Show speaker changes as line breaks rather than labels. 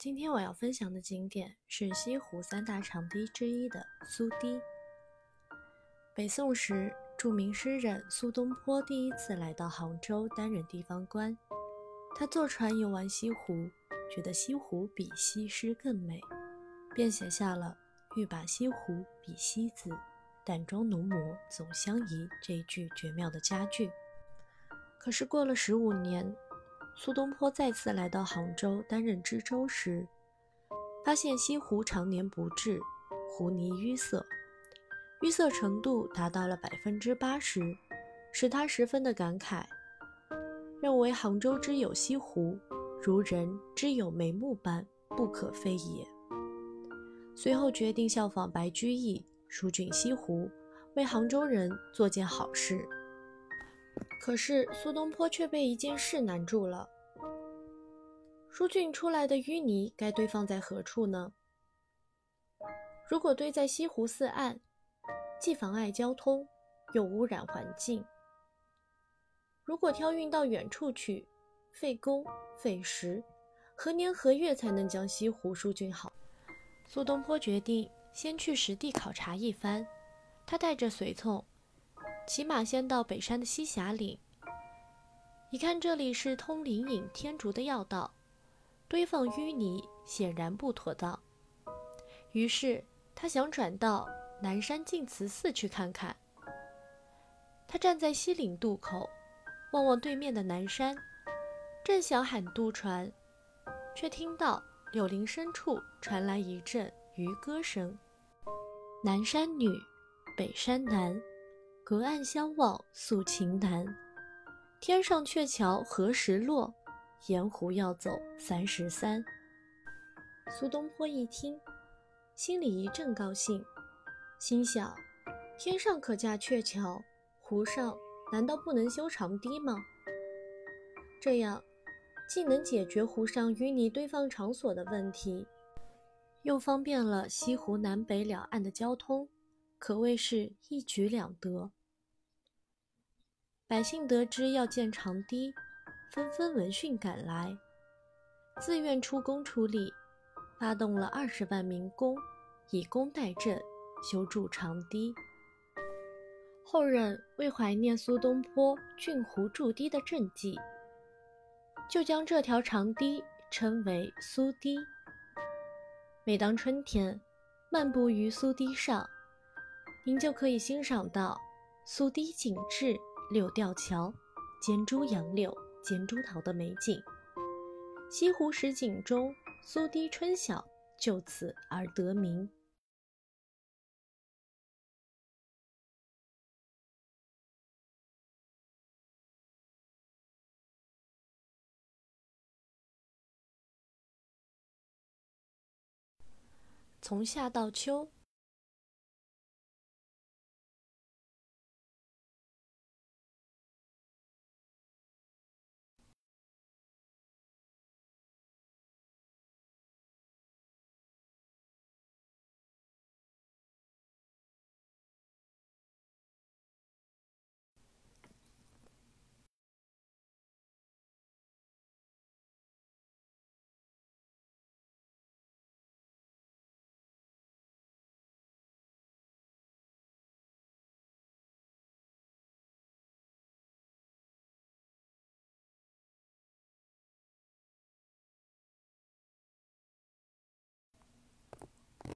今天我要分享的景点是西湖三大长堤之一的苏堤。北宋时，著名诗人苏东坡第一次来到杭州担任地方官，他坐船游玩西湖，觉得西湖比西施更美，便写下了“欲把西湖比西子，淡妆浓抹总相宜”这一句绝妙的佳句。可是过了十五年。苏东坡再次来到杭州担任知州时，发现西湖常年不治，湖泥淤塞，淤塞程度达到了百分之八十，使他十分的感慨，认为杭州之有西湖，如人之有眉目般不可非也。随后决定效仿白居易，疏浚西湖，为杭州人做件好事。可是苏东坡却被一件事难住了：疏浚出来的淤泥该堆放在何处呢？如果堆在西湖四岸，既妨碍交通，又污染环境；如果挑运到远处去，费工费时，何年何月才能将西湖疏浚好？苏东坡决定先去实地考察一番，他带着随从。骑马先到北山的西峡岭，一看这里是通灵隐天竺的要道，堆放淤泥显然不妥当。于是他想转到南山净慈寺去看看。他站在西岭渡口，望望对面的南山，正想喊渡船，却听到柳林深处传来一阵渔歌声：“南山女，北山男。”隔岸相望诉情难，天上鹊桥何时落？盐湖要走三十三。苏东坡一听，心里一阵高兴，心想：天上可架鹊桥，湖上难道不能修长堤吗？这样，既能解决湖上淤泥堆放场所的问题，又方便了西湖南北两岸的交通，可谓是一举两得。百姓得知要建长堤，纷纷闻讯赶来，自愿出工出力，发动了二十万民工，以工代赈，修筑长堤。后人为怀念苏东坡郡湖筑堤的政绩，就将这条长堤称为苏堤。每当春天，漫步于苏堤上，您就可以欣赏到苏堤景致。柳吊桥、尖珠杨柳、尖珠桃的美景，西湖十景中，苏堤春晓就此而得名。从夏到秋，